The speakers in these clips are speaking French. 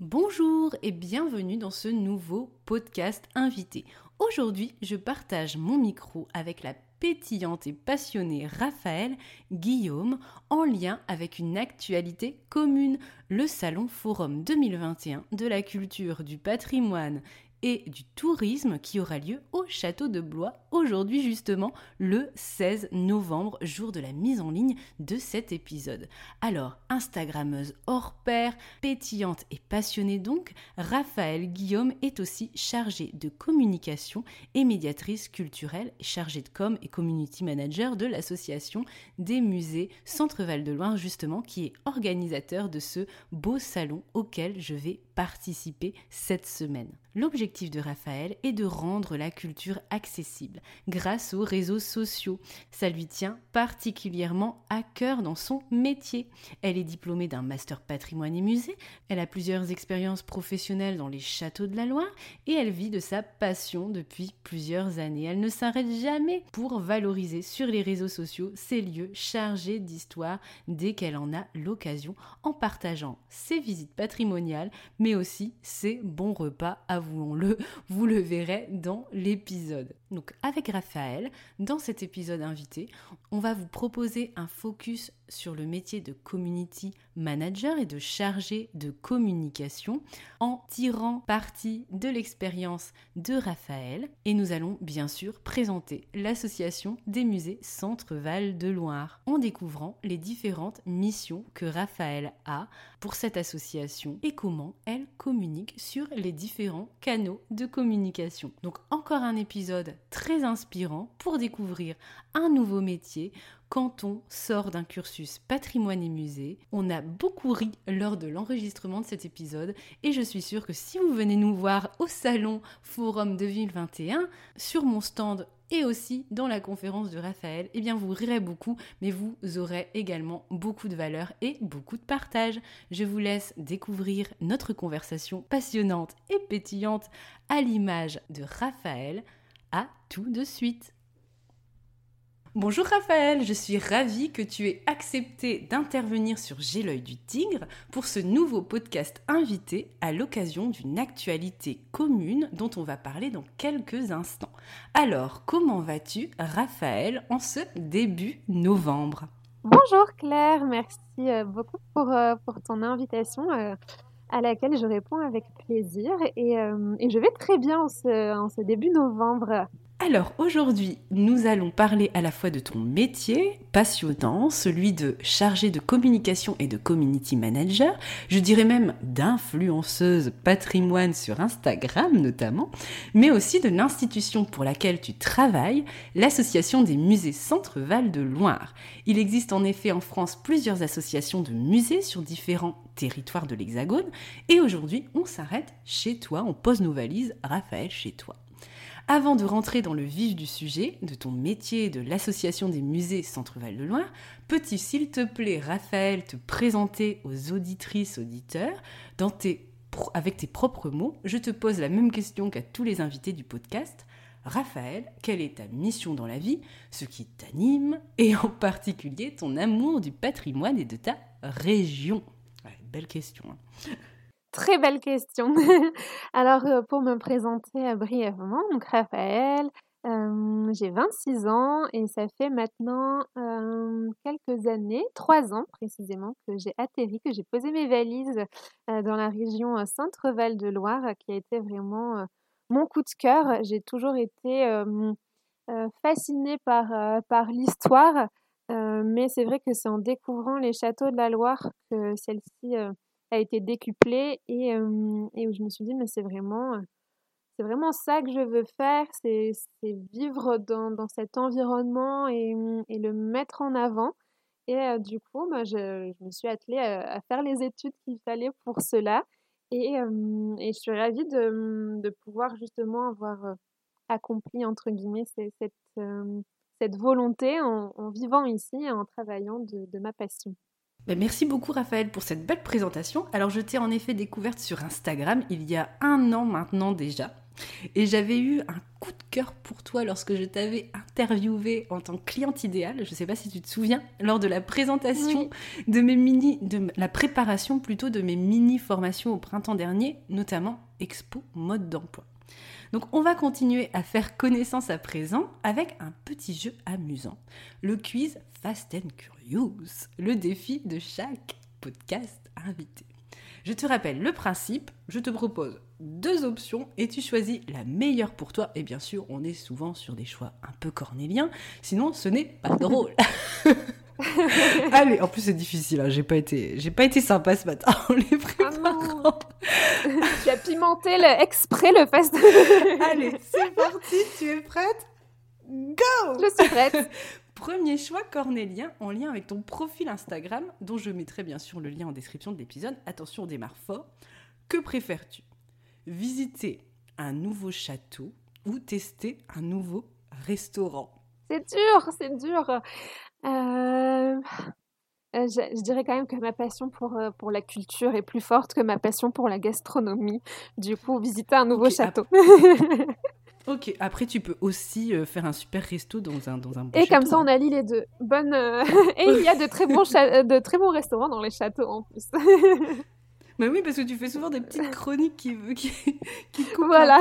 Bonjour et bienvenue dans ce nouveau podcast invité. Aujourd'hui, je partage mon micro avec la pétillante et passionnée Raphaël Guillaume en lien avec une actualité commune, le Salon Forum 2021 de la culture, du patrimoine et du tourisme qui aura lieu au château de Blois aujourd'hui justement le 16 novembre, jour de la mise en ligne de cet épisode. Alors, Instagrammeuse hors pair, pétillante et passionnée donc, Raphaël Guillaume est aussi chargée de communication et médiatrice culturelle, chargée de com et community manager de l'association des musées Centre-Val de Loire justement qui est organisateur de ce beau salon auquel je vais participer cette semaine. L'objectif de Raphaël est de rendre la culture accessible grâce aux réseaux sociaux. Ça lui tient particulièrement à cœur dans son métier. Elle est diplômée d'un master patrimoine et musée, elle a plusieurs expériences professionnelles dans les châteaux de la Loire et elle vit de sa passion depuis plusieurs années. Elle ne s'arrête jamais pour valoriser sur les réseaux sociaux ces lieux chargés d'histoire dès qu'elle en a l'occasion en partageant ses visites patrimoniales mais aussi ses bons repas, avouons-le, vous le verrez dans l'épisode. Donc avec Raphaël, dans cet épisode invité, on va vous proposer un focus sur le métier de community manager et de chargé de communication en tirant parti de l'expérience de Raphaël. Et nous allons bien sûr présenter l'association des musées Centre-Val de Loire en découvrant les différentes missions que Raphaël a pour cette association et comment elle communique sur les différents canaux de communication. Donc encore un épisode très inspirant pour découvrir un nouveau métier, quand on sort d'un cursus patrimoine et musée. On a beaucoup ri lors de l'enregistrement de cet épisode et je suis sûre que si vous venez nous voir au salon Forum 2021, sur mon stand et aussi dans la conférence de Raphaël, eh bien vous rirez beaucoup, mais vous aurez également beaucoup de valeur et beaucoup de partage. Je vous laisse découvrir notre conversation passionnante et pétillante à l'image de Raphaël. À tout de suite. Bonjour Raphaël, je suis ravie que tu aies accepté d'intervenir sur J'ai l'œil du tigre pour ce nouveau podcast invité à l'occasion d'une actualité commune dont on va parler dans quelques instants. Alors, comment vas-tu Raphaël en ce début novembre? Bonjour Claire, merci euh, beaucoup pour, euh, pour ton invitation euh, à laquelle je réponds avec plaisir et, et je vais très bien en ce, en ce début novembre. Alors aujourd'hui, nous allons parler à la fois de ton métier passionnant, celui de chargé de communication et de community manager, je dirais même d'influenceuse patrimoine sur Instagram notamment, mais aussi de l'institution pour laquelle tu travailles, l'association des musées Centre-Val de Loire. Il existe en effet en France plusieurs associations de musées sur différents territoires de l'Hexagone et aujourd'hui on s'arrête chez toi, on pose nos valises, Raphaël, chez toi. Avant de rentrer dans le vif du sujet, de ton métier de l'association des musées Centre-Val de Loire, peux-tu s'il te plaît, Raphaël, te présenter aux auditrices, auditeurs, avec tes propres mots? Je te pose la même question qu'à tous les invités du podcast. Raphaël, quelle est ta mission dans la vie, ce qui t'anime, et en particulier ton amour du patrimoine et de ta région Belle question. Hein. Très belle question. Alors, euh, pour me présenter euh, brièvement, donc Raphaël, j'ai 26 ans et ça fait maintenant quelques années, trois ans précisément, que j'ai atterri, que j'ai posé mes valises dans la région Centre-Val de Loire, qui a été vraiment mon coup de cœur. J'ai toujours été fascinée par, par l'histoire mais c'est vrai que c'est en découvrant les châteaux de la Loire que celle-ci a été décuplée et, et où je me suis dit, mais c'est vraiment c'est vraiment ça que je veux faire, c'est vivre dans, dans, cet environnement et, mmh, et, le mettre en avant. Et du coup, moi, je, je, me suis attelée à, faire les études qu'il fallait pour cela. Et, et, je suis ravie de, de pouvoir justement avoir accompli, entre guillemets, cette, cette volonté en, vivant ici et en travaillant de ma passion. Ben, merci beaucoup Raphaël pour cette belle présentation. Alors je t'ai en effet découverte sur Instagram il y a un an maintenant déjà. Et j'avais eu un coup de cœur pour toi lorsque je t'avais interviewé en tant que cliente idéale. Je ne sais pas si tu te souviens, lors de la présentation de mes mini, de la préparation plutôt de mes mini formations au printemps dernier, notamment Expo mode d'emploi. Donc on va continuer à faire connaissance à présent avec un petit jeu amusant, le quiz Fast and Curious, le défi de chaque podcast invité. Je te rappelle le principe, je te propose deux options et tu choisis la meilleure pour toi. Et bien sûr, on est souvent sur des choix un peu cornéliens, sinon ce n'est pas drôle. Allez, en plus c'est difficile, hein. j'ai pas été, j'ai pas été sympa ce matin en les préparant. tu as pimenté le, exprès le fast. Allez, c'est parti, tu es prête? Go Je suis prête. Premier choix cornélien en lien avec ton profil Instagram, dont je mettrai bien sûr le lien en description de l'épisode. Attention, on démarre fort. Que préfères-tu? Visiter un nouveau château ou tester un nouveau restaurant? C'est dur, c'est dur. Euh, je, dirais quand même que ma passion pour, euh, pour la culture est plus forte que ma passion pour la gastronomie. Du coup, visiter un nouveau château. Ok, après tu peux aussi euh, faire un super resto dans un dans un Et comme ça on allie les deux. Bonne et il y a de très bons de très bons restaurants dans les châteaux en plus. Mais oui, parce que tu fais souvent des petites chroniques qui qui, qui coupent Voilà.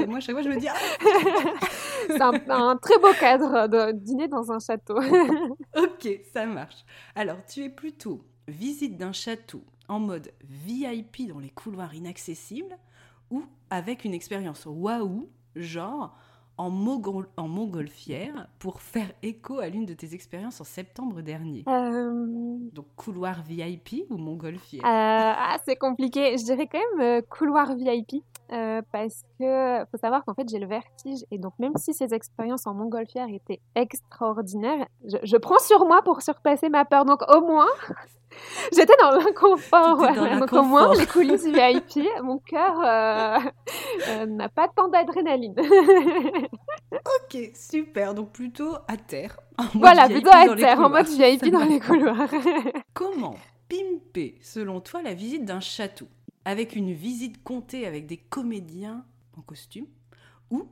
Et moi chaque fois je me dis ah C'est un, très beau cadre de dîner dans un château. ok, ça marche. Alors, tu es plutôt visite d'un château en mode VIP dans les couloirs inaccessibles ou avec une expérience waouh genre en, en montgolfière pour faire écho à l'une de tes expériences en septembre dernier. Euh, Donc couloir VIP ou montgolfière? euh, ah, C'est compliqué. Je dirais quand même euh, couloir VIP parce que faut savoir qu'en fait j'ai le vertige et donc même si ces expériences en montgolfière étaient extraordinaires, je, je prends sur moi pour surpasser ma peur. Donc au moins J'étais dans l'inconfort. Donc au moins, les coulisses VIP, mon cœur euh, euh, n'a pas tant d'adrénaline. ok, super. Donc plutôt à terre. Voilà, plutôt à terre, en mode VIP dans les couloirs. Comment pimper, selon toi, la visite d'un château? Avec une visite comptée avec des comédiens en costume ou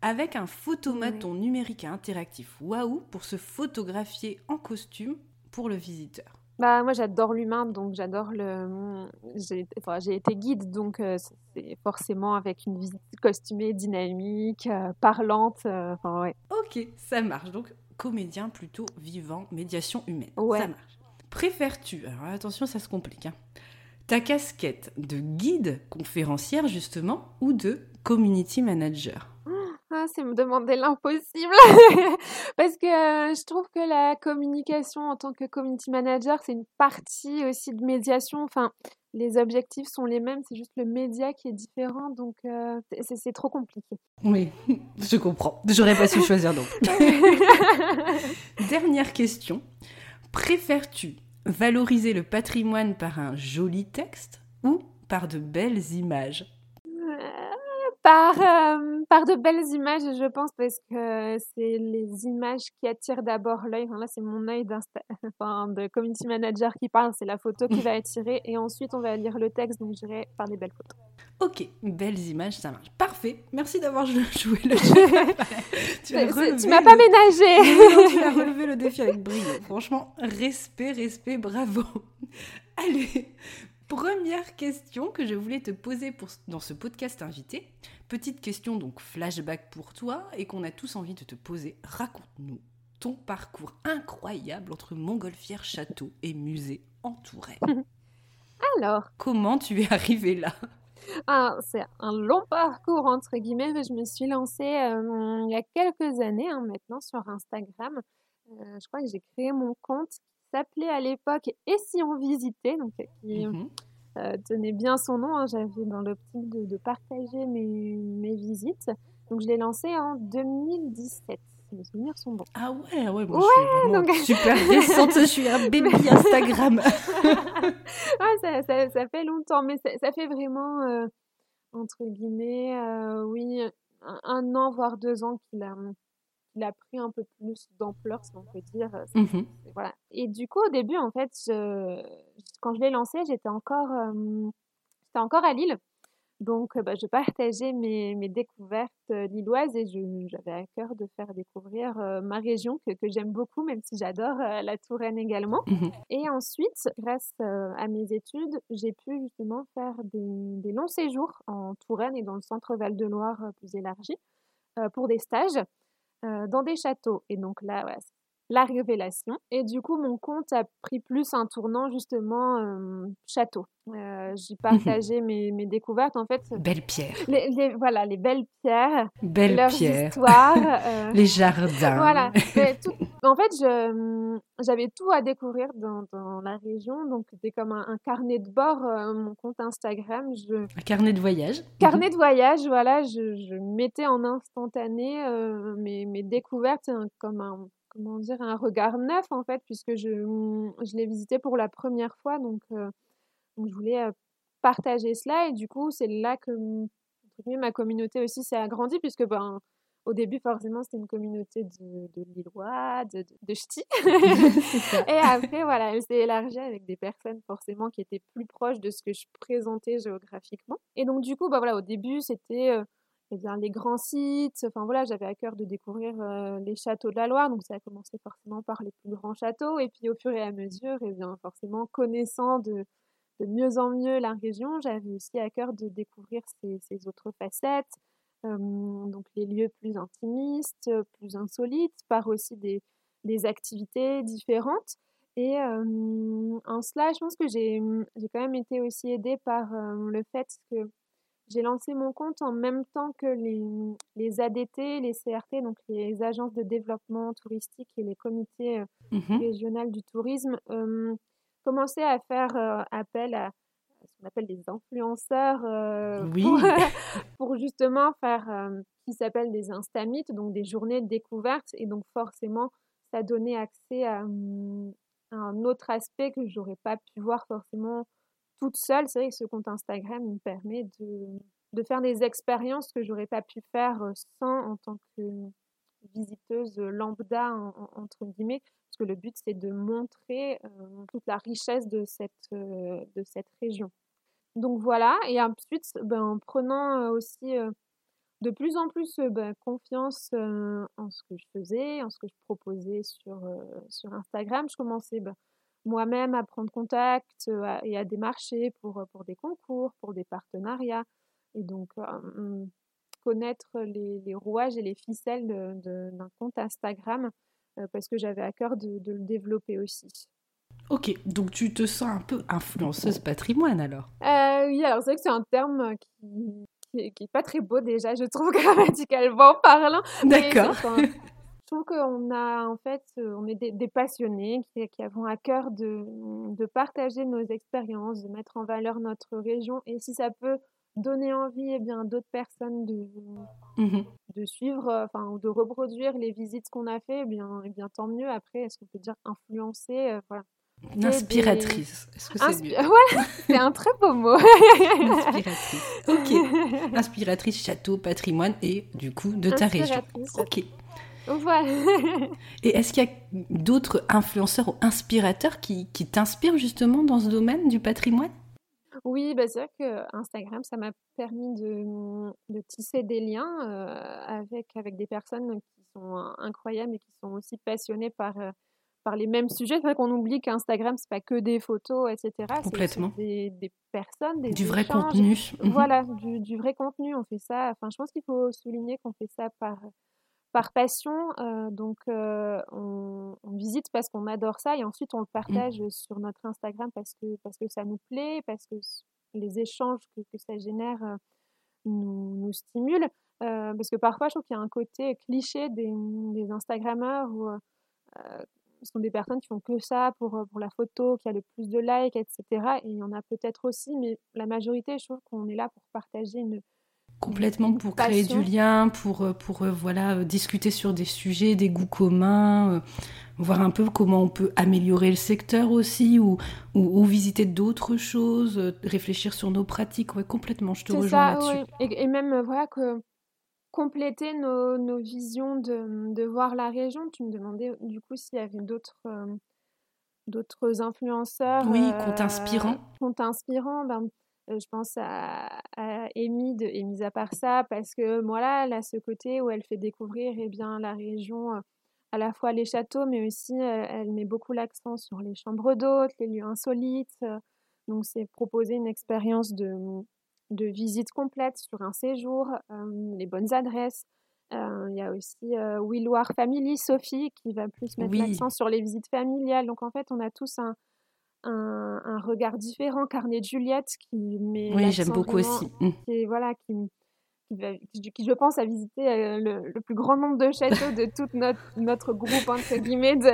avec un photomaton numérique interactif waouh pour se photographier en costume pour le visiteur bah, moi, j'adore l'humain, donc j'adore le. J'ai enfin, été guide, donc euh, c'est forcément avec une visite costumée, dynamique, euh, parlante. Euh, enfin, ouais. Ok, ça marche. Donc, comédien plutôt vivant, médiation humaine. Ouais. Ça marche. Préfères-tu, alors attention, ça se complique, hein, ta casquette de guide conférencière, justement, ou de community manager? Ah, c'est me demander l'impossible. Parce que euh, je trouve que la communication en tant que community manager, c'est une partie aussi de médiation. Enfin, les objectifs sont les mêmes, c'est juste le média qui est différent. Donc, euh, c'est trop compliqué. Oui, je comprends. J'aurais pas su choisir donc. Dernière question. Préfères-tu valoriser le patrimoine par un joli texte ou par de belles images par, euh, par de belles images, je pense, parce que c'est les images qui attirent d'abord l'œil. là, c'est mon œil enfin, de community manager qui parle, c'est la photo qui va attirer, et ensuite on va lire le texte, donc j'irai par des belles photos. Ok, belles images, ça marche. Parfait, merci d'avoir joué le jeu. tu m'as pas ménagé. tu as relevé le défi avec brio. Franchement, respect, respect, bravo. Allez, Première question que je voulais te poser pour, dans ce podcast invité. Petite question donc flashback pour toi et qu'on a tous envie de te poser. Raconte-nous ton parcours incroyable entre montgolfière, château et musée en Touraine. Alors Comment tu es arrivée là? Ah, c'est un long parcours entre guillemets. Je me suis lancée euh, il y a quelques années hein, maintenant sur Instagram je crois que j'ai créé mon compte s'appelait à l'époque Et si on visitait, donc qui mmh tenait bien son nom. Hein. J'avais dans l'optique de, de, partager mes, mes visites. Donc je l'ai lancé en 2017 mes souvenirs sont bons. Ah ouais, ouais, moi je suis super récente, je suis un baby Instagram. ça, ça, ça, fait longtemps, mais ça, ça fait vraiment, euh, entre guillemets, euh, oui, un, an, voire deux ans qu'il a, qu'il a pris un peu plus d'ampleur, si on peut dire. Mmh voilà. Et du coup, au début, en fait, je, quand je l'ai lancé, j'étais encore, euh, j'étais encore à Lille. Donc, bah, je partageais mes, mes découvertes lilloises et j'avais à cœur de faire découvrir ma région que, que j'aime beaucoup, même si j'adore la Touraine également. Mmh et ensuite, grâce à mes études, j'ai pu justement faire des, des, longs séjours en Touraine et dans le centre Val-de-Loire plus élargi pour des stages dans des châteaux. Et donc là, voilà, la révélation. Et du coup, mon compte a pris plus un tournant justement euh, château. Euh, J'y partageais mes, mes, découvertes en fait. Belles pierres. Les, voilà, les belles pierres. Belles leurs pierres. histoires. Euh, les jardins. Voilà. en fait, j'avais tout à découvrir dans, dans, la région. Donc, c'était comme un, carnet de bord, euh, mon compte Instagram. Je... Un carnet de voyage. Carnet mhm. de voyage, voilà. Je, je mettais en instantané mes, mes découvertes hein, comme un comment dire, un regard neuf en fait, puisque je, mmh, je l'ai visité pour la première fois, donc, euh, donc je voulais euh, partager cela et du coup c'est là que mmh, ma communauté aussi s'est agrandie, puisque ben, au début forcément c'était une communauté de, de Lillois, de, de, ch'tis, et après voilà, elle s'est élargie avec des personnes forcément qui étaient plus proches de ce que je présentais géographiquement. Et donc du coup, bah voilà, au début c'était... Euh, eh bien, les grands sites. Enfin voilà, j'avais à cœur de découvrir euh, les châteaux de la Loire, donc ça a commencé forcément par les plus grands châteaux, et puis au fur et à mesure, eh bien forcément connaissant de, de mieux en mieux la région, j'avais aussi à cœur de découvrir ces, ces autres facettes, euh, donc les lieux plus intimistes, plus insolites, par aussi des, des activités différentes. Et euh, en cela, je pense que j'ai quand même été aussi aidée par le fait que j'ai lancé mon compte en même temps que les, les, ADT, les CRT, donc les agences de développement touristique et les comités euh, mmh régionaux du tourisme, euh, commençaient à faire euh, appel à ce qu'on appelle des influenceurs oui. pour, justement faire ce qui s'appelle des instamites, donc des journées de découverte. Et donc forcément, ça donnait accès à, hum, à un autre aspect que j'aurais pas pu voir forcément toute seule, c'est vrai que ce compte Instagram me permet de, de faire des expériences que j'aurais pas pu faire euh, sans en tant que visiteuse lambda, entre guillemets, parce que le but, c'est de montrer euh, toute la richesse de cette, euh, de cette région. Donc voilà, et ensuite, ben, en prenant aussi de plus en plus ben, confiance en ce que je faisais, en ce que je proposais sur, sur Instagram, je commençais ben, moi-même à prendre contact et à démarcher pour, pour des concours, pour des partenariats. Et donc, mmh, connaître les, les, rouages et les ficelles d'un compte Instagram parce que j'avais à cœur de, de, le développer aussi. Ok, donc tu te sens un peu influenceuse patrimoine alors? Euh, Oui, alors c'est vrai que c'est un terme qui, qui, est pas très beau déjà, je trouve grammaticalement parlant. D'accord trouve qu'on a en fait, on est des, passionnés qui, qui, avons à cœur de, de, partager nos expériences, de mettre en valeur notre région. Et si ça peut donner envie, eh bien, d'autres personnes de, mmh de suivre, enfin, ou de reproduire les visites qu'on a fait, eh bien, eh bien, tant mieux. Après, est-ce qu'on peut dire influencer, voilà. Une inspiratrice. Est-ce que c'est mieux? Voilà, c'est un très beau mot. inspiratrice. Ok. Inspiratrice, château, patrimoine et du coup de ta région. Ok. Et est-ce qu'il y a d'autres influenceurs ou inspirateurs qui, qui t'inspirent justement dans ce domaine du patrimoine? Oui, bah c'est vrai que Instagram, ça m'a permis de, de, tisser des liens euh, avec, avec des personnes qui sont incroyables et qui sont aussi passionnées par, euh, par les mêmes sujets. C'est vrai qu'on oublie qu'Instagram, c'est pas que des photos, etc. Complètement. Des, des, personnes, des Du vrai contenu. Mhm. Voilà, du, du, vrai contenu. On fait ça. Enfin, je pense qu'il faut souligner qu'on fait ça par, par passion. Euh, donc, euh, on, visite parce qu'on adore ça et ensuite on le mmh. partage sur notre Instagram parce que, parce que ça nous plaît, parce que les échanges que, que ça génère euh, nous, nous stimulent. parce que parfois, je trouve qu'il y a un côté cliché des, des Instagrammeurs où ce sont des personnes qui font que ça pour, pour la photo, qui a le plus de likes, etc. Et il y en a peut-être aussi, mais la majorité, je trouve qu'on est là pour partager une, Complètement pour créer du lien, pour, pour voilà, discuter sur des sujets, des goûts communs, voir un peu comment on peut améliorer le secteur aussi ou, ou, visiter d'autres choses, réfléchir sur nos pratiques. Ouais, complètement, je te rejoins là-dessus. Et, et, même voilà que compléter nos, nos visions de, de, voir la région. Tu me demandais du coup s'il y avait d'autres euh, d'autres influenceurs. Oui, compte inspirant. Euh, compte inspirant, ben, euh, je pense à, à Amy de Amy à part ça, parce que voilà, elle a ce côté où elle fait découvrir eh bien, la région à la fois les châteaux, mais aussi elle met beaucoup l'accent sur les chambres d'hôtes, les lieux insolites. donc c'est proposer une expérience de, de visite complète sur un séjour, les bonnes adresses. Il y a aussi Willoir Family, Sophie, qui va plus mettre l'accent sur les visites familiales. Donc en fait, on a tous un, un, regard différent. Carnet de Juliette, qui met. Oui, j'aime beaucoup aussi. Et voilà, qui, qui, je pense, a visité euh, le, plus grand nombre de châteaux de tout notre, notre groupe, entre guillemets.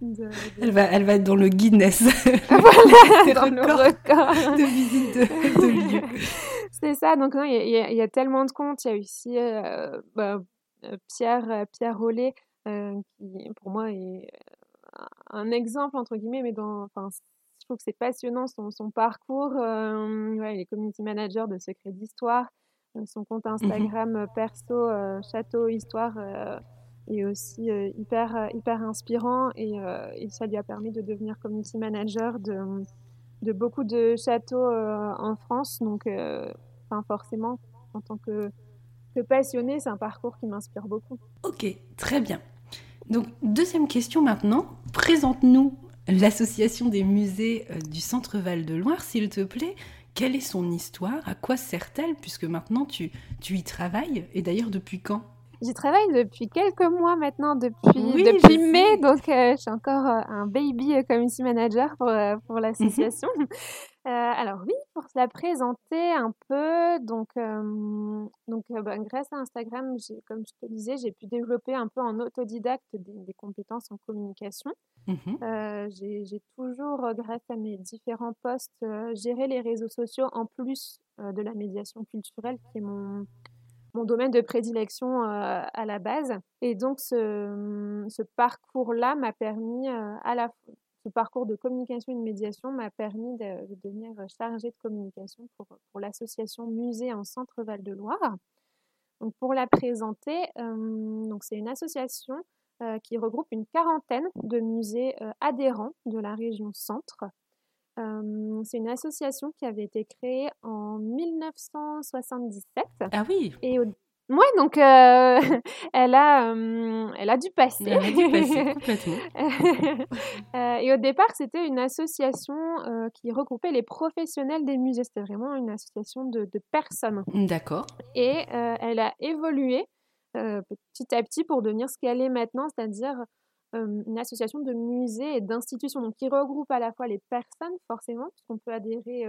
De, Elle, va, elle va être dans le Guinness. voilà, dans le record de visite de, lieux. C'est ça, donc il y, y, a tellement de comptes. Il y a aussi euh, bah, euh, Pierre, Pierre Rollet, qui pour moi est un exemple, entre guillemets, mais dans, enfin, je trouve que c'est passionnant son, son parcours. Ouais, il est community manager de Secret d'Histoire. Euh, son compte mmh Instagram euh, perso, euh, Château Histoire, est aussi hyper, hyper inspirant et, et, ça lui a permis de devenir community manager de, de beaucoup de châteaux en France. Donc, enfin, forcément, en tant que, que passionné, c'est un parcours qui m'inspire beaucoup. Ok, très bien. Donc, deuxième question maintenant. Présente-nous l'association des musées du Centre Val de Loire, s'il te plaît. Quelle est son histoire? À quoi sert-elle? Puisque maintenant tu, tu y travailles. Et d'ailleurs, depuis quand? J'y travaille depuis quelques mois maintenant, depuis, depuis mai, donc euh, je suis encore euh, un baby community manager pour, euh, pour l'association. Mhm. alors oui, pour la présenter un peu, donc, donc bah, grâce à Instagram, comme je te disais, j'ai pu développer un peu en autodidacte des, compétences en communication. Mhm. j'ai toujours, grâce à mes différents posts, géré les réseaux sociaux en plus de la médiation culturelle, qui est mon, mon domaine de prédilection euh, à la base. Et donc, ce, ce parcours-là m'a permis, euh, à la ce parcours de communication et de médiation m'a permis de, devenir chargée de communication pour, pour l'association Musée en Centre Val-de-Loire. Donc, pour la présenter, euh, donc c'est une association qui regroupe une quarantaine de musées adhérents de la région Centre c'est une association qui avait été créée en 1977. Ah oui. Et Ouais, donc euh, elle a, elle a dû passer. Elle a dû passer complètement. Euh, et au départ, c'était une association euh, qui regroupait les professionnels des musées. C'était vraiment une association de, de personnes. D'accord. Et elle a évolué petit à petit pour devenir ce qu'elle est maintenant, c'est-à-dire une association de musées et d'institutions, donc qui regroupe à la fois les personnes, forcément, puisqu'on peut adhérer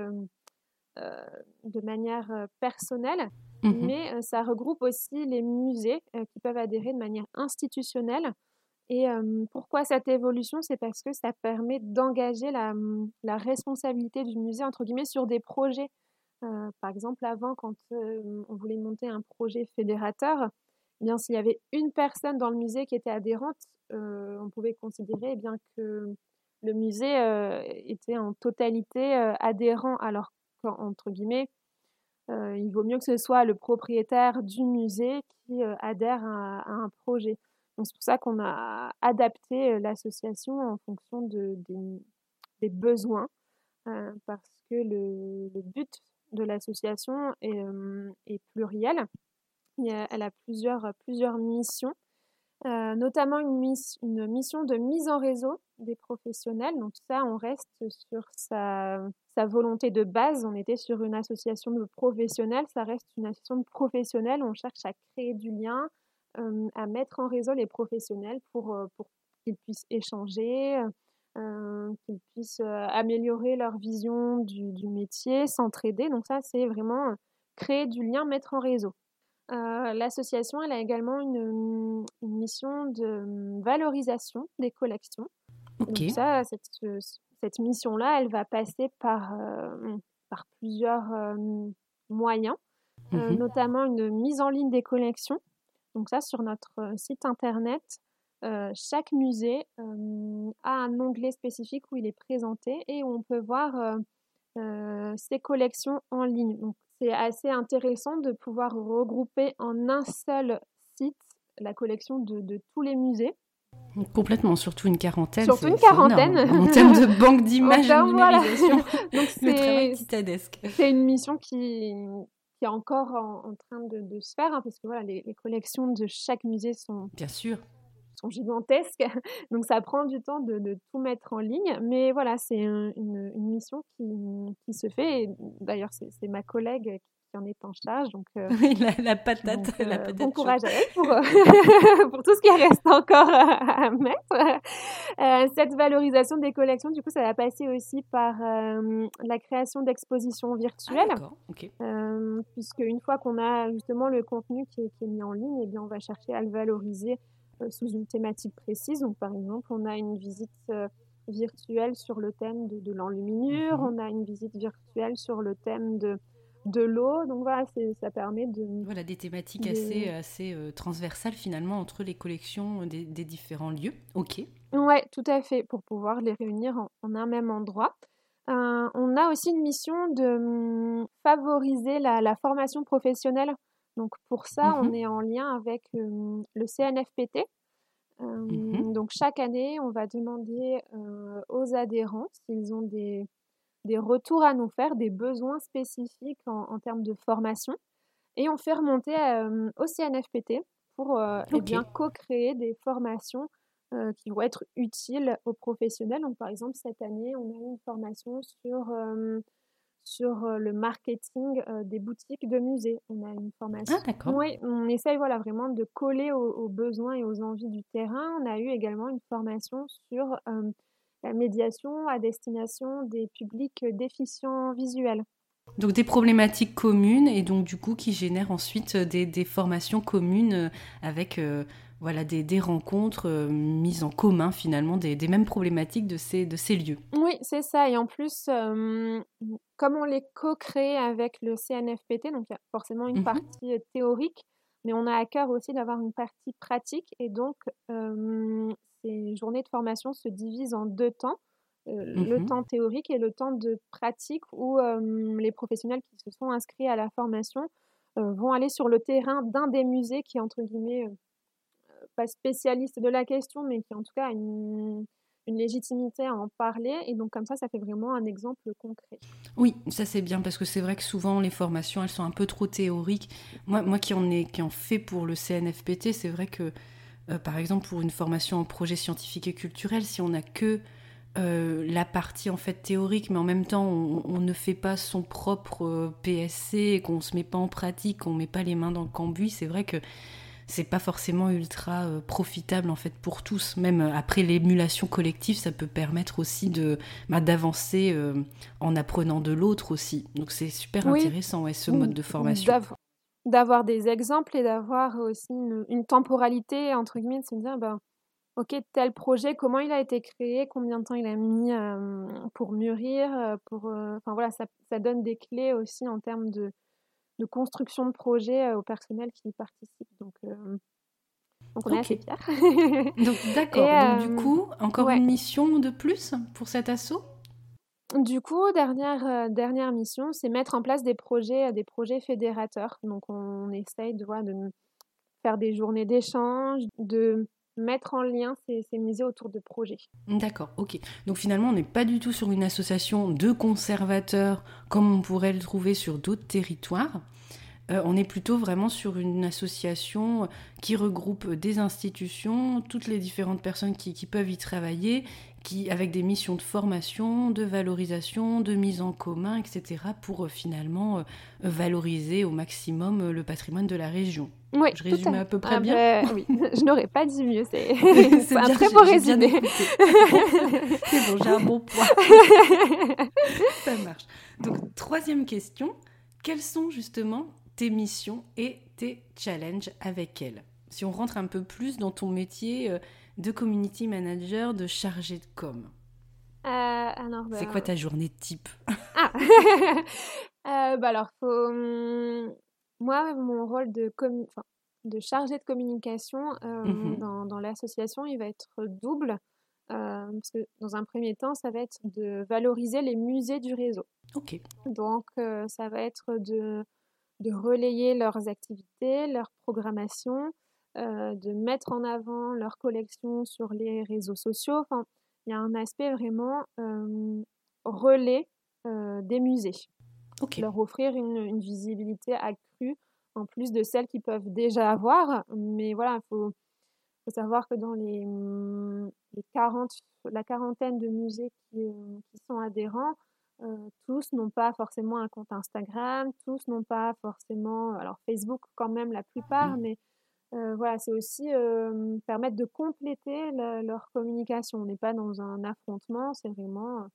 de manière personnelle, mmh mais ça regroupe aussi les musées qui peuvent adhérer de manière institutionnelle. Et pourquoi cette évolution? C'est parce que ça permet d'engager la, mmh, la, responsabilité du musée, entre guillemets, sur des projets. par exemple, avant, quand on voulait monter un projet fédérateur, eh bien s'il y avait une personne dans le musée qui était adhérente, euh, on pouvait considérer eh bien que le musée euh, était en totalité euh, adhérent, alors qu'entre guillemets, il vaut mieux que ce soit le propriétaire du musée qui adhère à, un projet. Donc c'est pour ça qu'on a adapté l'association en fonction de, des, besoins, parce que le, but de l'association est, pluriel elle a plusieurs, plusieurs missions, euh, notamment une, mission de mise en réseau des professionnels. Donc ça, on reste sur sa, volonté de base. On était sur une association de professionnels, ça reste une association de professionnels. On cherche à créer du lien, euh, à mettre en réseau les professionnels pour, euh, pour qu'ils puissent échanger, qu'ils puissent améliorer leur vision du métier, s'entraider. Donc ça, c'est vraiment créer du lien, mettre en réseau. L'association, elle a également une, mission de valorisation des collections. Donc ça, cette, mission-là, elle va passer par, par plusieurs moyens, mmh notamment une mise en ligne des collections. Donc ça, sur notre site internet, chaque musée a un onglet spécifique où il est présenté et où on peut voir ses collections en ligne. Donc c'est assez intéressant de pouvoir regrouper en un seul site la collection de, tous les musées. Complètement, surtout une quarantaine. Surtout une quarantaine. en termes de banque d'images et numérisation, Donc c'est C'est une mission qui, qui est encore en, train de, se faire, hein, parce que voilà, les, les, collections de chaque musée sont, Bien sûr sont gigantesques. Donc ça prend du temps de, tout mettre en ligne. Mais voilà, c'est une, mission qui, se fait. D'ailleurs, c'est ma collègue qui en est en charge. Donc, euh, la, patate. la euh, bon courage à elle pour, euh, pour, tout ce qui reste encore à, mettre. cette valorisation des collections, du coup, ça va passer aussi par la création d'expositions virtuelles. Ah, puisque une fois qu'on a justement le contenu qui est, qui est mis en ligne, et eh bien, on va chercher à le valoriser euh, sous une thématique précise. Donc, par exemple, on a une visite euh, virtuelle sur le thème de, l'enluminure, mhm. on a une visite virtuelle sur le thème de, de l'eau. Donc voilà, ça permet de... Voilà, des thématiques assez, assez euh, transversales finalement entre les collections des, différents lieux. Ok. Ouais, tout à fait, pour pouvoir les réunir en, un même endroit. on a aussi une mission de hum, favoriser la, la, formation professionnelle donc pour ça, on mmh est en lien avec le CNFPT. Mmh donc chaque année, on va demander aux adhérents s'ils ont des, des, retours à nous faire, des besoins spécifiques en, termes de formation. Et on fait remonter au CNFPT pour eh bien co-créer des formations qui vont être utiles aux professionnels. Donc par exemple, cette année, on a eu une formation sur sur le marketing des boutiques de musées. On a une formation. Ah. Oui, on essaye voilà, vraiment de coller aux, besoins et aux envies du terrain. On a eu également une formation sur la médiation à destination des publics déficients visuels. Donc des problématiques communes et donc du coup qui génèrent ensuite des, des formations communes avec voilà, des, rencontres euh, mises en commun finalement des, mêmes problématiques de ces, de ces lieux. Oui, c'est ça. Et en plus, euh, comme on les co-crée avec le CNFPT, donc il y a forcément une mmh partie euh, théorique, mais on a à cœur aussi d'avoir une partie pratique. Et donc, ces journées de formation se divisent en deux temps. le mmh temps théorique et le temps de pratique où les professionnels qui se sont inscrits à la formation vont aller sur le terrain d'un des musées qui est entre guillemets pas spécialiste de la question, mais qui en tout cas a une, légitimité à en parler. Et donc comme ça, ça fait vraiment un exemple concret. Oui, ça c'est bien parce que c'est vrai que souvent les formations, elles sont un peu trop théoriques. Moi, moi qui en ai qui en fait pour le CNFPT, c'est vrai que euh, par exemple pour une formation en projet scientifique et culturel, si on n'a que euh, la partie en fait théorique, mais en même temps on, ne fait pas son propre euh, PSC, qu'on se met pas en pratique, qu'on met pas les mains dans le cambouis, c'est vrai que c'est pas forcément ultra euh, profitable en fait pour tous. Même euh, après l'émulation collective, ça peut permettre aussi de bah, d'avancer euh, en apprenant de l'autre aussi. Donc c'est super intéressant ce mode de formation. D'avoir des exemples et d'avoir aussi une, temporalité entre guillemets, de se dire ben, ok tel projet, comment il a été créé, combien de temps il a mis pour mûrir, pour enfin voilà ça, ça donne des clés aussi en termes de de construction de projet au personnel qui y participe. Donc, donc on est assez fiers. donc d'accord. donc du coup, encore une mission de plus pour cet assaut? Du coup, dernière, dernière mission, c'est mettre en place des projets, des projets fédérateurs. Donc, on, essaye de, de faire des journées d'échange, de mettre en lien ces, musées autour de projets. D'accord, ok. Donc finalement, on n'est pas du tout sur une association de conservateurs comme on pourrait le trouver sur d'autres territoires. Euh, on est plutôt vraiment sur une association qui regroupe des institutions, toutes les différentes personnes qui, peuvent y travailler, qui, avec des missions de formation, de valorisation, de mise en commun, etc., pour euh, finalement euh, valoriser au maximum le patrimoine de la région. Oui, je résume à... peu près ah bien. Ben, oui, je n'aurais pas dit mieux. C'est un très beau résumé. c'est bon, j'ai un bon poids. Ça marche. Donc, troisième question. Quelles sont justement tes missions et tes challenges avec elle Si on rentre un peu plus dans ton métier euh, de community manager, de chargé de com. C'est quoi ta journée type? Ah bah alors, faut... Moi, mon rôle de, de chargé de communication mmh dans, dans l'association, il va être double. parce que dans un premier temps, ça va être de valoriser les musées du réseau. Ok. Donc, ça va être de, de relayer leurs activités, leur programmation, de mettre en avant leurs collections sur les réseaux sociaux. Enfin, il y a un aspect vraiment relais des musées. Leur offrir une, une visibilité accrue en plus de celles qu'ils peuvent déjà avoir. Mais voilà, il faut, savoir que dans les, mmh, les 40, la quarantaine de musées qui, euh, qui sont adhérents, euh, tous n'ont pas forcément un compte Instagram, tous n'ont pas forcément, alors Facebook quand même la plupart, mmh. mais euh, voilà, c'est aussi permettre de compléter leur communication. On n'est pas dans un affrontement, c'est vraiment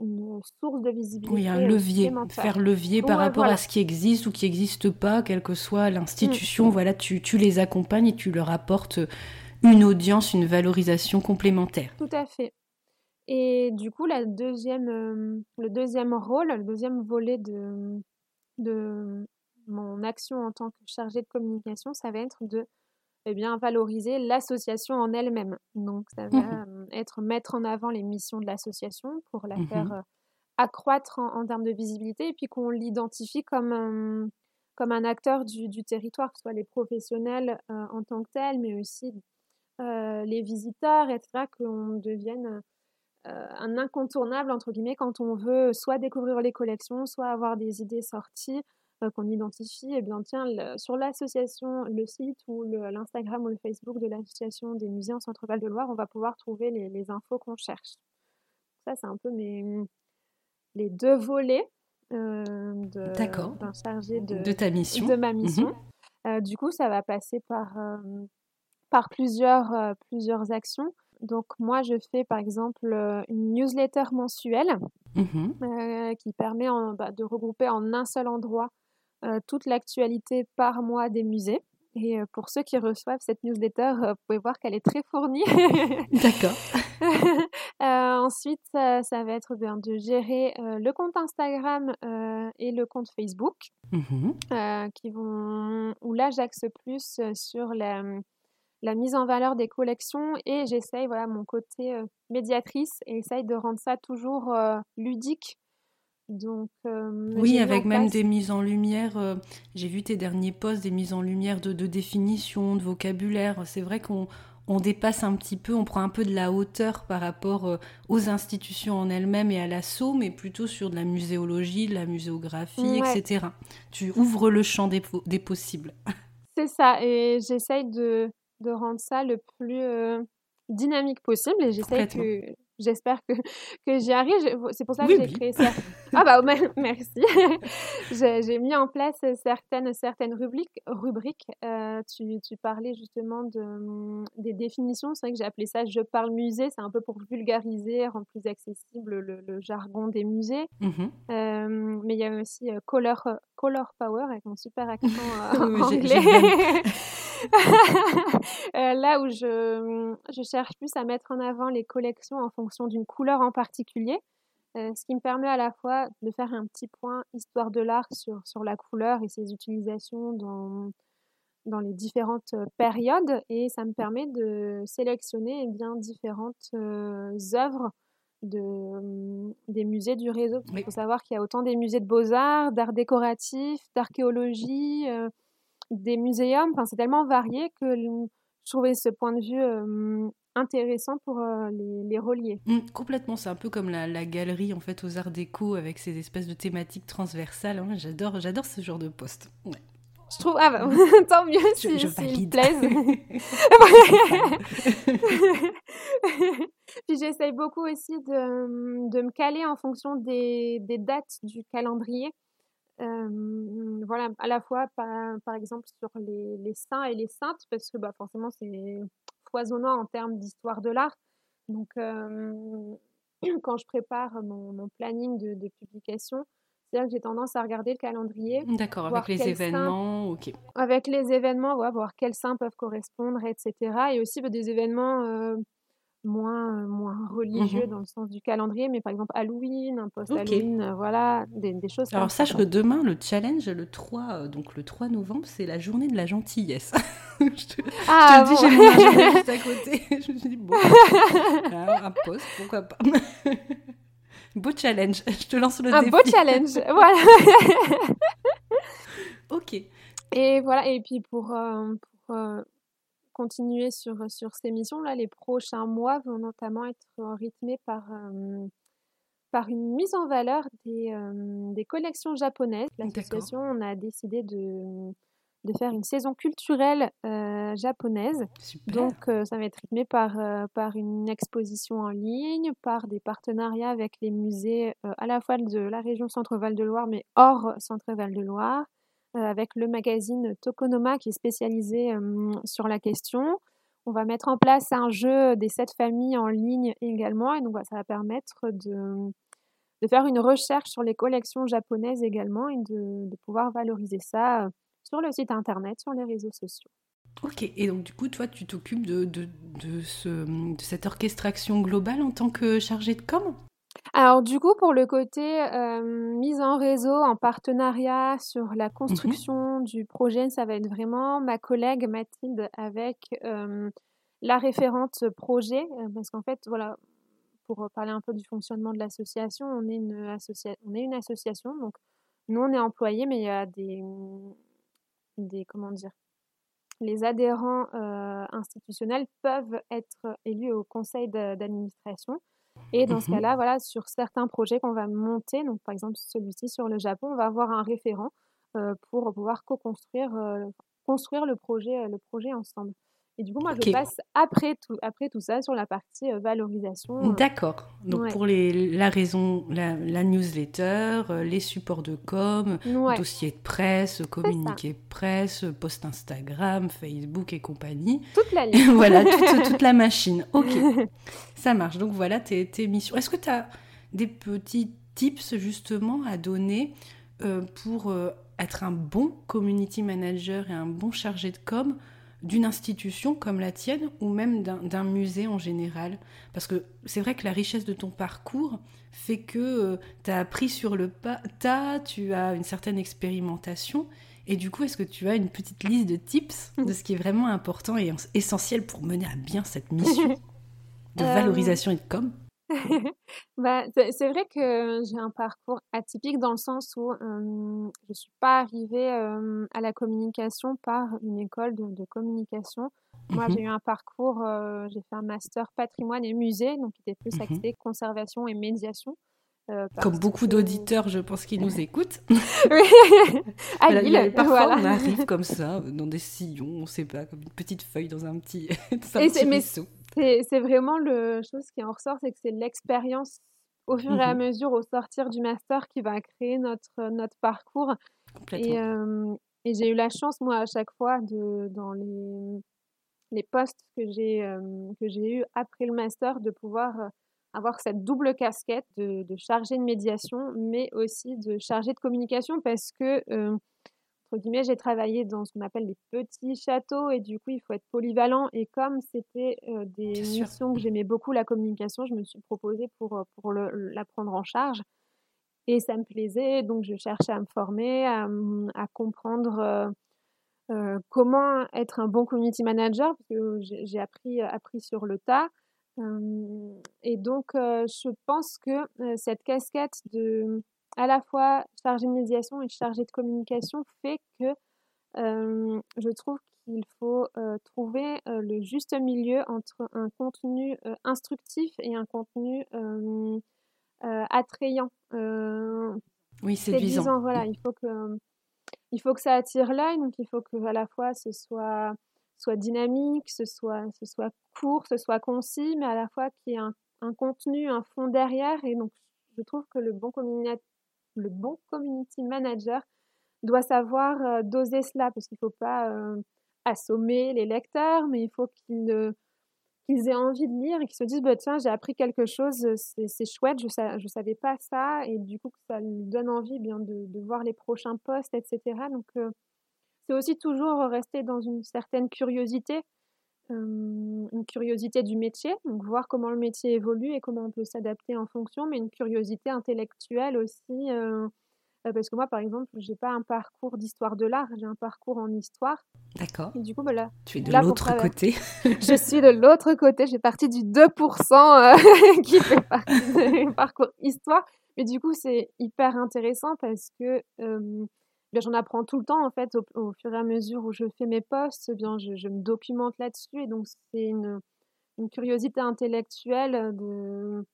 une source de visibilité. Oui, un levier, faire levier par rapport à ce qui existe ou qui n'existe pas, quelle que soit l'institution. Mm. Voilà, tu, tu, les accompagnes et tu leur apportes une audience, une valorisation complémentaire. Tout à fait. Et du coup, la deuxième, euh, le deuxième rôle, le deuxième volet de, de mon action en tant que chargée de communication, ça va être de eh bien, valoriser l'association en elle-même. Donc, ça va mmh être mettre en avant les missions de l'association pour la mmh faire accroître en, termes de visibilité et puis qu'on l'identifie comme un, comme un acteur du, du, territoire, que ce soit les professionnels en tant que tels, mais aussi les visiteurs, etc., qu'on devienne un incontournable, entre guillemets, quand on veut soit découvrir les collections, soit avoir des idées sorties, qu'on identifie, eh bien, tiens, sur l'association, le site ou l'Instagram ou le Facebook de l'association des musées en Centre-Val de Loire, on va pouvoir trouver les, infos qu'on cherche. Ça, c'est un peu mes, les deux volets euh, d'un chargé de, de, ta mission. de ma mission. Mhm. Euh, du coup, ça va passer par, par plusieurs, plusieurs actions. Donc moi, je fais par exemple une newsletter mensuelle mhm. qui permet bah, de regrouper en un seul endroit euh, toute l'actualité par mois des musées. Et euh, pour ceux qui reçoivent cette newsletter, euh, vous pouvez voir qu'elle est très fournie. D'accord. ensuite, ça, va être bien de gérer le compte Instagram et le compte Facebook, mmh qui vont, où là, j'axe plus sur la, la, mise en valeur des collections et j'essaye, voilà, mon côté médiatrice, et essaye de rendre ça toujours ludique donc, euh, oui, avec même des mises en lumière. Euh, j'ai vu tes derniers posts, des mises en lumière de, définition, de vocabulaire. C'est vrai qu'on dépasse un petit peu, on prend un peu de la hauteur par rapport euh, aux institutions en elles-mêmes et à l'assaut, mais plutôt sur de la muséologie, de la muséographie, etc. Tu ouvres le champ des, des possibles. C'est ça, et j'essaye de, de, rendre ça le plus dynamique possible et j'essaye que j'espère que, que j'y arrive. C'est pour ça que j'ai créé ça. Ah bah merci. j'ai mis en place certaines, certaines rubriques. rubriques. Euh, tu, tu, parlais justement de, mm, des définitions. C'est vrai que j'ai appelé ça Je parle musée. C'est un peu pour vulgariser, rendre plus accessible le, jargon des musées. Mmh euh, mais il y a aussi euh, Color, Color Power avec mon super accent anglais. Euh, là où je, je, cherche plus à mettre en avant les collections en fonction d'une couleur en particulier, euh, ce qui me permet à la fois de faire un petit point histoire de l'art sur, sur la couleur et ses utilisations dans, dans les différentes euh, périodes, et ça me permet de sélectionner eh bien différentes œuvres de, des musées du réseau. Il faut savoir qu'il y a autant des musées de beaux-arts, d'art décoratif, d'archéologie, des muséums. Enfin, c'est tellement varié que je trouvais ce point de vue intéressant pour les, relier. Mmh, complètement, c'est un peu comme la, galerie en fait aux arts déco avec ces espèces de thématiques transversales. Hein. J'adore, j'adore ce genre de poste. Je trouve, ah bah, tant mieux si, je, je plaise. Puis j'essaye beaucoup aussi de, de, me caler en fonction des, des dates du calendrier voilà, à la fois par, par exemple sur les, les, saints et les saintes, parce que bah, forcément c'est foisonnant en termes d'histoire de l'art. Donc quand je prépare mon, mon planning de, de, publication, C'est-à-dire que j'ai tendance à regarder le calendrier. D'accord, avec les événements, ok. Avec les événements, voir quels saints peuvent correspondre, etc. Et aussi bah, des événements euh, moins, moins religieux mmh dans le sens du calendrier, mais par exemple Halloween, un post-Halloween, euh, voilà, des, des, choses Alors sache que demain, le challenge, le 3, euh, donc le 3 novembre, c'est la journée de la gentillesse. je te, ah, je te dis, j'ai mon juste à côté. je me suis dit, bon, un post, pourquoi pas? Beau challenge. Je te lance le Un défi. beau challenge, voilà. ok. Et voilà, et puis pour, euh, pour euh, continuer sur, sur ces missions-là, les prochains mois vont notamment être rythmés par, euh, par une mise en valeur des, des collections japonaises. L'association, on a décidé de de faire une saison culturelle euh, japonaise. Donc, euh, ça va être rythmé par, euh, par une exposition en ligne, par des partenariats avec les musées à la fois de la région Centre-Val de Loire, mais hors Centre-Val de Loire, avec le magazine Tokonoma qui est spécialisé sur la question. On va mettre en place un jeu des sept familles en ligne également, et donc ça va permettre de, faire une recherche sur les collections japonaises également et de, pouvoir valoriser ça sur le site internet, sur les réseaux sociaux. Ok, et donc du coup, toi, tu t'occupes de, de, cette orchestration globale en tant que chargée de com? Alors du coup, pour le côté euh, mise en réseau, en partenariat sur la construction mhm. du projet, ça va être vraiment ma collègue Mathilde avec euh, la référente projet, euh, parce qu'en fait, voilà, pour parler un peu du fonctionnement de l'association, on, est une on est une association, donc nous on est employés, mais il y a des, des comment dire, les adhérents euh, institutionnels peuvent être élus au conseil d'administration. Et dans ce mmh cas-là, voilà, sur certains projets qu'on va monter, donc par exemple celui-ci sur le Japon, on va avoir un référent euh, pour pouvoir co-construire, euh, construire le projet, le projet ensemble. Et du coup, moi, je passe après tout, après tout ça sur la partie euh, valorisation. Euh. D'accord. Donc, pour les, la raison, la, newsletter, euh, les supports de com, dossier de presse, communiqué de presse, post Instagram, Facebook et compagnie. Toute la ligne. voilà, toute, toute, la machine. Ok. ça marche. Donc, voilà tes, tes missions. Est-ce que tu as des petits tips, justement, à donner pour être un bon community manager et un bon chargé de com d'une institution comme la tienne ou même d'un musée en général? Parce que c'est vrai que la richesse de ton parcours fait que euh, tu as appris sur le tas, tu as une certaine expérimentation. Et du coup, est-ce que tu as une petite liste de tips de ce qui est vraiment important et essentiel pour mener à bien cette mission de euh, valorisation et de com? bah, c'est vrai que j'ai un parcours atypique dans le sens où je ne suis pas arrivée à la communication par une école de, communication. Moi, mmh j'ai eu un parcours, j'ai fait un master patrimoine et musée, donc qui était plus mmh axé conservation et médiation. Comme beaucoup d'auditeurs, je pense, qui nous écoutent. oui, à parfois, on arrive comme ça, dans des sillons, on ne sait pas, comme une petite feuille dans un petit, dans un petit c'est vraiment le chose qui en ressort, c'est que c'est l'expérience au fur et à mmh mesure au sortir du master qui va créer notre, notre parcours. Et, et j'ai eu la chance, moi, à chaque fois, de, dans les, les postes que j'ai j'ai eu après le master, de pouvoir avoir cette double casquette de, de chargé de médiation, mais aussi de chargé de communication parce que guillemets, j'ai travaillé dans ce qu'on appelle les petits châteaux et du coup, il faut être polyvalent. Et comme c'était euh, des missions que j'aimais beaucoup, la communication, je me suis proposée pour, pour la prendre en charge. Et ça me plaisait, donc je cherchais à me former, à, à comprendre euh, comment être un bon community manager, parce que j'ai appris, appris sur le tas. et donc, je pense que cette casquette de à la fois chargé de médiation et chargé de communication fait que je trouve qu'il faut trouver le juste milieu entre un contenu instructif et un contenu attrayant. oui, séduisant. Voilà, il faut que il faut que ça attire l'œil, donc il faut que à la fois ce soit soit dynamique, ce soit ce soit court, ce soit concis, mais à la fois qu'il y ait un, un contenu, un fond derrière. Et donc, je trouve que le bon le bon community manager doit savoir euh, doser cela parce qu'il ne faut pas euh, assommer les lecteurs, mais il faut qu'il qu'ils aient envie de lire et qu'ils se disent bah, tiens j'ai appris quelque chose c'est chouette je ne je savais pas ça et du coup ça lui donne envie bien de, voir les prochains posts etc donc c'est aussi toujours rester dans une certaine curiosité une curiosité du métier, donc voir comment le métier évolue et comment on peut s'adapter en fonction, mais une curiosité intellectuelle aussi, parce que moi, par exemple, j'ai pas un parcours d'histoire de l'art, j'ai un parcours en histoire. D'accord. Et du coup, voilà. Tu es de l'autre côté. je suis de l'autre côté, j'ai parti du 2% qui fait partie du parcours histoire. Mais du coup, c'est hyper intéressant parce que j'en apprends tout le temps en fait au, fur et à mesure où je fais mes posts, bien je, me documente là-dessus et donc c'est une, curiosité intellectuelle de,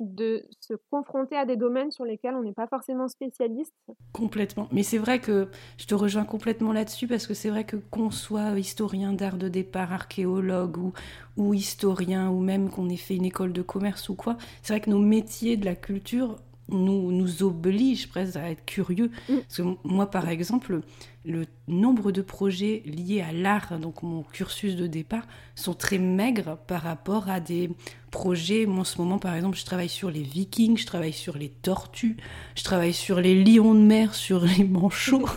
de se confronter à des domaines sur lesquels on n'est pas forcément spécialiste. Complètement. Mais c'est vrai que je te rejoins complètement là-dessus parce que c'est vrai que qu'on soit historien d'art de départ, archéologue ou, ou historien ou même qu'on ait fait une école de commerce ou quoi, c'est vrai que nos métiers de la culture nous, nous oblige presque à être curieux. Mm. Parce que moi, par exemple, le nombre de projets liés à l'art, donc mon cursus de départ, sont très maigres par rapport à des projets. Moi, en ce moment, par exemple, je travaille sur les vikings, je travaille sur les tortues, je travaille sur les lions de mer, sur les manchots.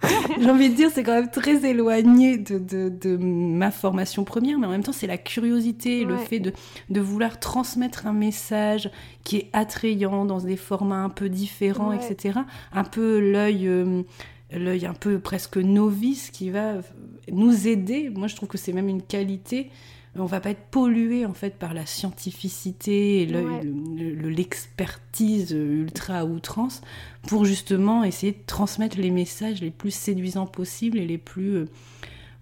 J'ai envie de dire, c'est quand même très éloigné de, de, ma formation première, mais en même temps, c'est la curiosité, le fait de, de, vouloir transmettre un message qui est attrayant dans des formats un peu différents, etc. Un peu l'œil... Euh, l'œil un peu presque novice qui va nous aider. Moi, je trouve que c'est même une qualité. On va pas être pollué en fait par la scientificité et l'expertise ultra à outrance pour justement essayer de transmettre les messages les plus séduisants possibles et les plus euh,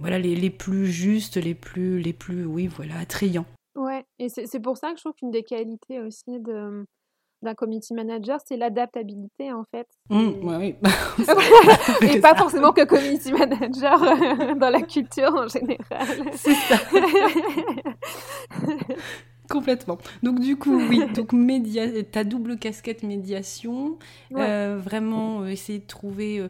voilà les, les, plus justes, les plus les plus oui voilà attrayants. Ouais, et c'est pour ça que je trouve qu'une des qualités aussi de d'un community manager, c'est l'adaptabilité en fait. Mmh, oui. et pas forcément que community manager euh, dans la culture en général. C'est ça. Complètement. Donc du coup, oui, donc média, ta double casquette médiation, euh, vraiment euh, essayer de trouver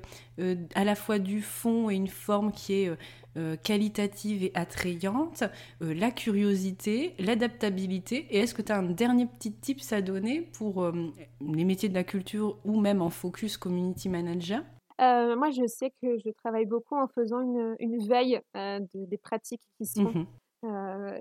à la fois du fond et une forme qui est euh, qualitative et attrayante, euh, la curiosité, l'adaptabilité. Et est-ce que tu as un dernier petit tips à donner pour euh, les métiers de la culture ou même en focus community manager? Moi, je sais que je travaille beaucoup en faisant une, une veille des pratiques qui se font. Mmh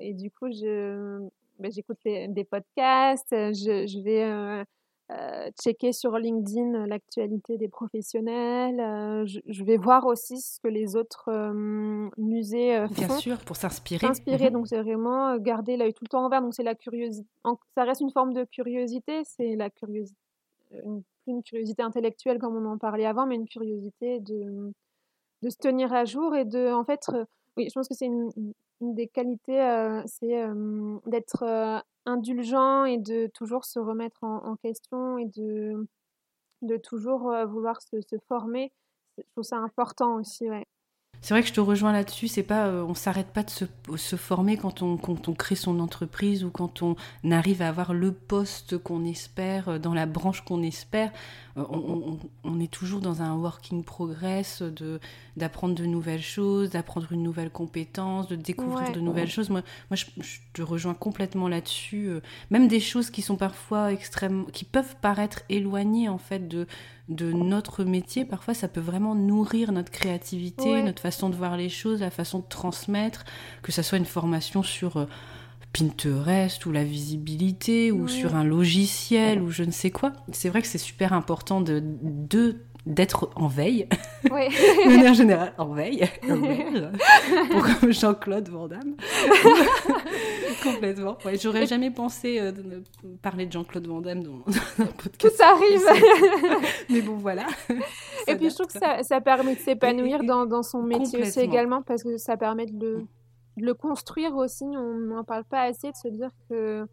et du coup, je, ben, j'écoute des podcasts, je, je vais euh, checker sur LinkedIn l'actualité des professionnels. Euh, je, vais voir aussi ce que les autres euh, musées font. Bien sûr, pour s'inspirer. S'inspirer, mhm. donc c'est vraiment garder l'œil tout le temps ouvert. Donc c'est la curiosité. Ça reste une forme de curiosité. C'est la curiosité, une, une curiosité intellectuelle comme on en parlait avant, mais une curiosité de, de se tenir à jour et de, en fait, oui, je pense que c'est une, une, des qualités, c'est d'être indulgent et de toujours se remettre en, question et de, de toujours vouloir se, se, former. Je trouve ça important aussi, ouais. C'est vrai que je te rejoins là-dessus. C'est pas, euh, on s'arrête pas de se, se, former quand on, quand on crée son entreprise ou quand on arrive à avoir le poste qu'on espère euh, dans la branche qu'on espère. Euh, on, est toujours dans un working progress de d'apprendre de nouvelles choses, d'apprendre une nouvelle compétence, de découvrir de nouvelles choses. Moi, moi je, te rejoins complètement là-dessus. Euh, même des choses qui sont parfois extrêmement, qui peuvent paraître éloignées en fait de de notre métier. Parfois, ça peut vraiment nourrir notre créativité, notre façon de voir les choses, la façon de transmettre, que ça soit une formation sur euh, Pinterest ou la visibilité ou sur un logiciel ou je ne sais quoi. C'est vrai que c'est super important de, d'être en veille, oui. de manière générale, en veille, pour comme Jean-Claude Van Damme. Complètement. Ouais, J'aurais jamais pensé euh, de parler de Jean-Claude Van Damme dans, un podcast. Tout arrive. Mais bon, voilà. Et puis je trouve que ça, ça permet de s'épanouir dans, dans, son métier aussi également, parce que ça permet de le de le construire aussi. On n'en parle pas assez de se dire que,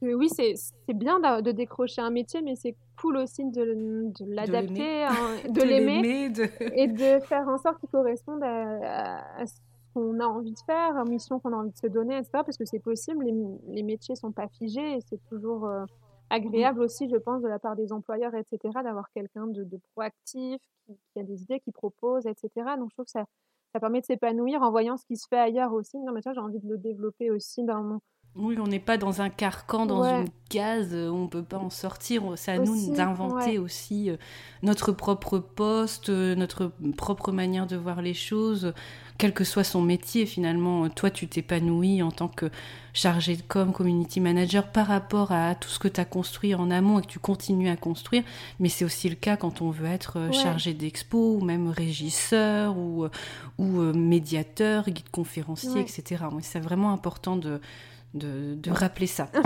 que oui, c'est bien de, décrocher un métier, mais c'est cool aussi de, l'adapter, de l'aimer hein, et de faire en sorte qu'il corresponde à, ce qu'on a envie de faire, aux missions qu'on a envie de se donner, etc. Parce que c'est possible, les, les métiers sont pas figés et c'est toujours euh, agréable aussi, je pense, de la part des employeurs, etc., d'avoir quelqu'un de, proactif, qui, qui, a des idées, qui propose, etc. Donc je trouve que ça, ça permet de s'épanouir en voyant ce qui se fait ailleurs aussi. Non, mais ça, j'ai envie de le développer aussi dans mon, oui, on n'est pas dans un carcan, dans une case, euh, on ne peut pas en sortir. C'est à nous d'inventer aussi euh, notre propre poste, euh, notre propre manière de voir les choses, quel que soit son métier finalement. Toi, tu t'épanouis en tant que chargé de com, community manager par rapport à tout ce que tu as construit en amont et que tu continues à construire. Mais c'est aussi le cas quand on veut être chargé d'expo ou même régisseur ou, ou médiateur, guide conférencier, etc. C'est vraiment important de de, de rappeler ça.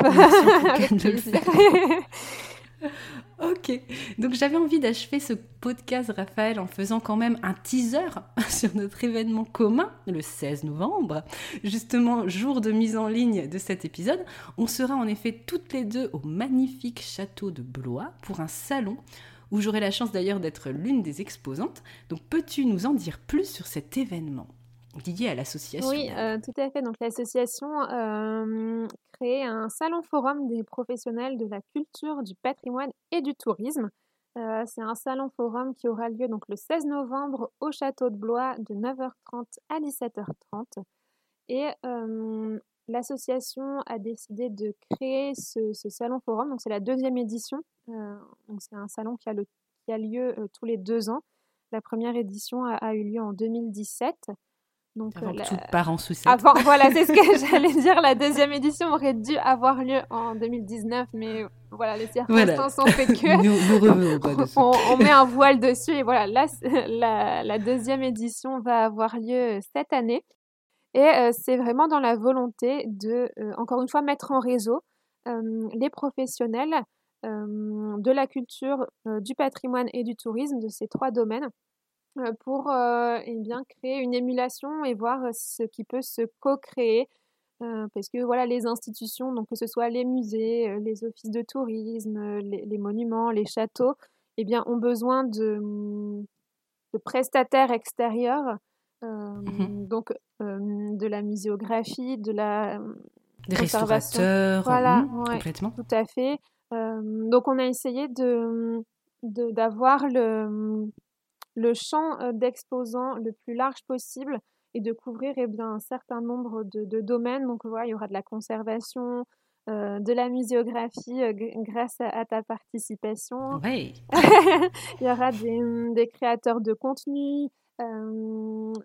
ok, donc j'avais envie d'achever ce podcast, Raphaël, en faisant quand même un teaser sur notre événement commun le 16 novembre. Justement, jour de mise en ligne de cet épisode, on sera en effet toutes les deux au magnifique château de Blois pour un salon où j'aurai la chance d'ailleurs d'être l'une des exposantes. Donc peux-tu nous en dire plus sur cet événement? Lié à l'association. Oui, euh, tout à fait. Donc l'association euh, crée un salon forum des professionnels de la culture, du patrimoine et du tourisme. Euh, c'est un salon forum qui aura lieu donc le 16 novembre au château de Blois de 9h30 à 17h30. Et l'association a décidé de créer ce, salon forum. Donc c'est la deuxième édition. donc c'est un salon qui a, lieu tous les deux ans. La première édition a eu lieu en 2017. Donc, avant euh, tout part en sucette. Avant, voilà, c'est ce que j'allais dire. La deuxième édition aurait dû avoir lieu en 2019, mais voilà, les circonstances ont fait que nous, on, met un voile dessus. Et voilà, là, la, la, deuxième édition va avoir lieu cette année. Et euh, c'est vraiment dans la volonté de, euh, encore une fois, mettre en réseau les professionnels de la culture, du patrimoine et du tourisme de ces trois domaines pour euh, eh bien, créer une émulation et voir ce qui peut se co-créer. Euh, parce que voilà, les institutions, donc que ce soit les musées, les offices de tourisme, les, monuments, les châteaux, eh bien, ont besoin de, de prestataires extérieurs, mmh donc de la muséographie, de la des restaurateurs, voilà, mmh, complètement. Tout à fait. donc on a essayé de d'avoir le le champ d'exposants le plus large possible et de couvrir eh bien, un certain nombre de, domaines. Donc voilà, il y aura de la conservation, de la muséographie grâce à, ta participation. il y aura des, des, créateurs de contenu,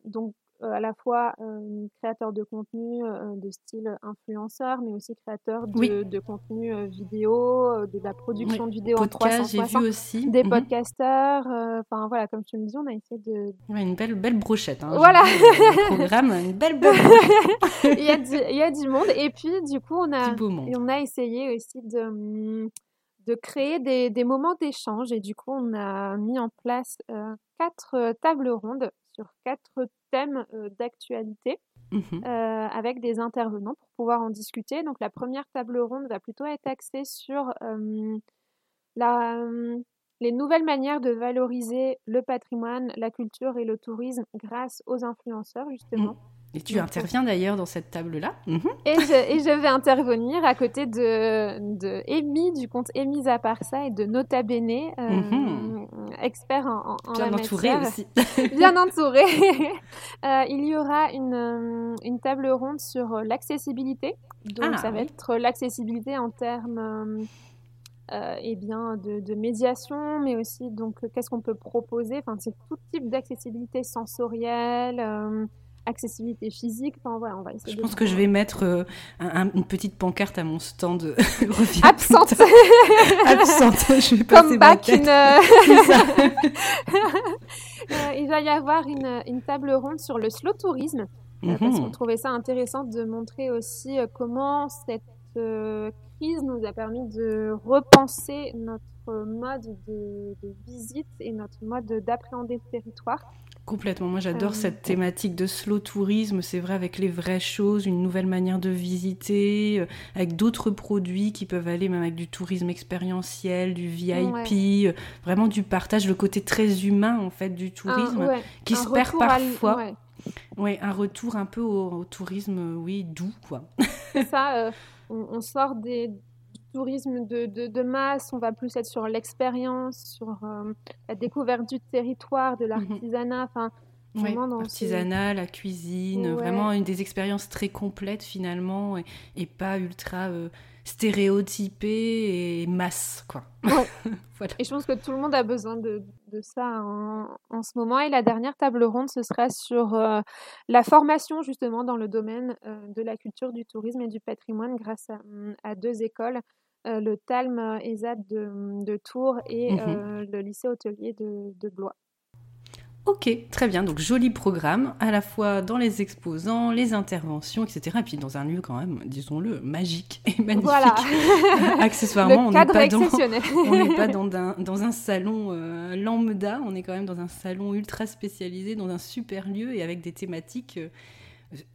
donc euh, à la fois euh, créateur de contenu euh, de style influenceur, mais aussi créateur de, de contenu vidéo, de la production de vidéos en 360. j'ai vu aussi. Des mmh podcasteurs. Enfin voilà, comme tu me dis, on a essayé de. une belle, belle brochette. Hein, voilà. programme, une belle il, y a du, il y a du monde. Et puis, du coup, on a, on a essayé aussi de mmh, de créer des, des moments d'échange. Et du coup, on a mis en place quatre tables rondes sur quatre thèmes d'actualité. Mmh avec des intervenants pour pouvoir en discuter. Donc la première table ronde va plutôt être axée sur la, les nouvelles manières de valoriser le patrimoine, la culture et le tourisme grâce aux influenceurs justement. Mmh. Et tu interviens d'ailleurs dans cette table-là. Mhm. et, je, vais intervenir à côté de, de Amy, du compte Amy Zaparsa et de Nota Bene, euh, mhm. expert en, en, Bien entouré aussi. Bien entouré. Euh, il y aura une, euh, une table ronde sur l'accessibilité. Donc ah, ça va être l'accessibilité en termes euh, eh bien, de, de, médiation, mais aussi donc qu'est-ce qu'on peut proposer? Enfin, c'est tout type d'accessibilité sensorielle accessibilité physique. Enfin, voilà, on va essayer je pense que je vais mettre euh, une petite pancarte à mon stand. Absente. Absente. Je vais Comme back une... Euh, il va y avoir une, une, table ronde sur le slow tourisme. Euh, parce qu'on mhm. trouvait ça intéressant de montrer aussi comment cette crise nous a permis de repenser notre mode de, de visite et notre mode d'appréhender le territoire. Complètement. Moi, j'adore euh, cette thématique de slow tourisme. C'est vrai, avec les vraies choses, une nouvelle manière de visiter, euh, avec d'autres produits qui peuvent aller même avec du tourisme expérientiel, du VIP, euh, vraiment du partage, le côté très humain en fait du tourisme, qui se perd parfois. Oui, un retour un peu au, tourisme, oui, doux, quoi. C'est ça. on, sort des tourisme de, de, masse, on va plus être sur l'expérience, sur euh, la découverte du territoire, de mhm. l'artisanat. Enfin, L'artisanat, la cuisine, vraiment une des expériences très complètes finalement et, pas ultra euh, stéréotypée et masse, quoi. Et je pense que tout le monde a besoin de, ça en, ce moment. Et la dernière table ronde, ce sera sur euh, la formation justement dans le domaine euh, de la culture, du tourisme et du patrimoine grâce à, deux écoles, euh, le TALM ESAD de, de Tours et mmh le lycée hôtelier de, de Blois. Ok, très bien. Donc joli programme, à la fois dans les exposants, les interventions, etc. Et puis dans un lieu quand même, disons-le, magique et magnifique. Voilà. Accessoirement, on n'est pas, dans, on pas dans, un, dans un salon euh, lambda, on est quand même dans un salon ultra spécialisé, dans un super lieu et avec des thématiques.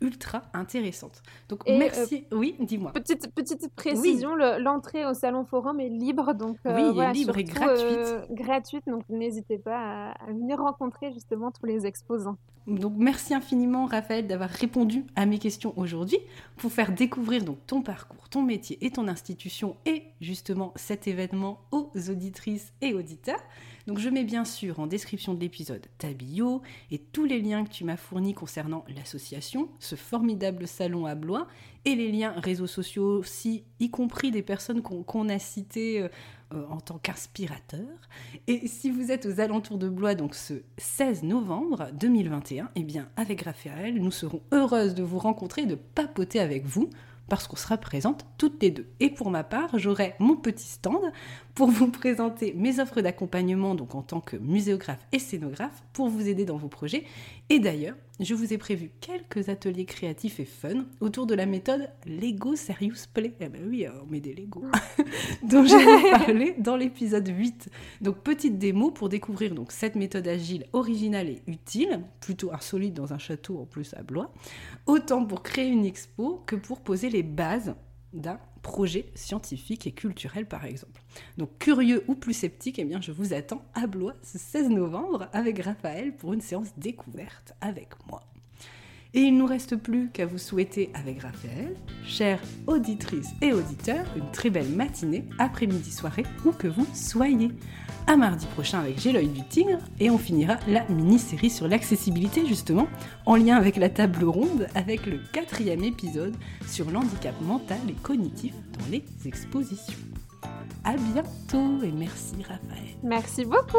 Ultra intéressante. Donc merci. Euh, oui, dis-moi. Petite petite précision, l'entrée au salon forum est libre, donc euh, oui, libre et gratuite. Euh, gratuite, donc n'hésitez pas à, venir rencontrer justement tous les exposants. Donc merci infiniment Raphaël d'avoir répondu à mes questions aujourd'hui pour faire découvrir donc ton parcours, ton métier et ton institution et justement cet événement aux auditrices et auditeurs. Donc je mets bien sûr en description de l'épisode ta bio et tous les liens que tu m'as fournis concernant l'association, ce formidable salon à Blois, et les liens réseaux sociaux aussi, y compris des personnes qu'on a citées euh, euh, en tant qu'inspirateurs. Et si vous êtes aux alentours de Blois, donc ce 16 novembre 2021, eh bien avec Raphaël, nous serons heureuses de vous rencontrer et de papoter avec vous parce qu'on sera présentes toutes les deux. Et pour ma part, j'aurai mon petit stand pour vous présenter mes offres d'accompagnement, donc en tant que muséographe et scénographe, pour vous aider dans vos projets. Et d'ailleurs, je vous ai prévu quelques ateliers créatifs et fun autour de la méthode Lego Serious Play. Eh ben oui, on met des Lego, dont j'ai parlé dans l'épisode 8. Donc petite démo pour découvrir cette méthode agile originale et utile, plutôt insolite dans un château en plus à Blois, autant pour créer une expo que pour poser les bases d'un projet scientifique et culturel par exemple. Donc curieux ou plus sceptique, eh bien je vous attends à Blois ce 16 novembre avec Raphaël pour une séance découverte avec moi. Et il ne nous reste plus qu'à vous souhaiter avec Raphaël, chères auditrices et auditeurs, une très belle matinée, après-midi, soirée, où que vous soyez. À mardi prochain avec J'ai l'œil du tigre et on finira la mini-série sur l'accessibilité justement en lien avec la table ronde avec le quatrième épisode sur l'handicap mental et cognitif dans les expositions. À bientôt et merci Raphaël. Merci beaucoup.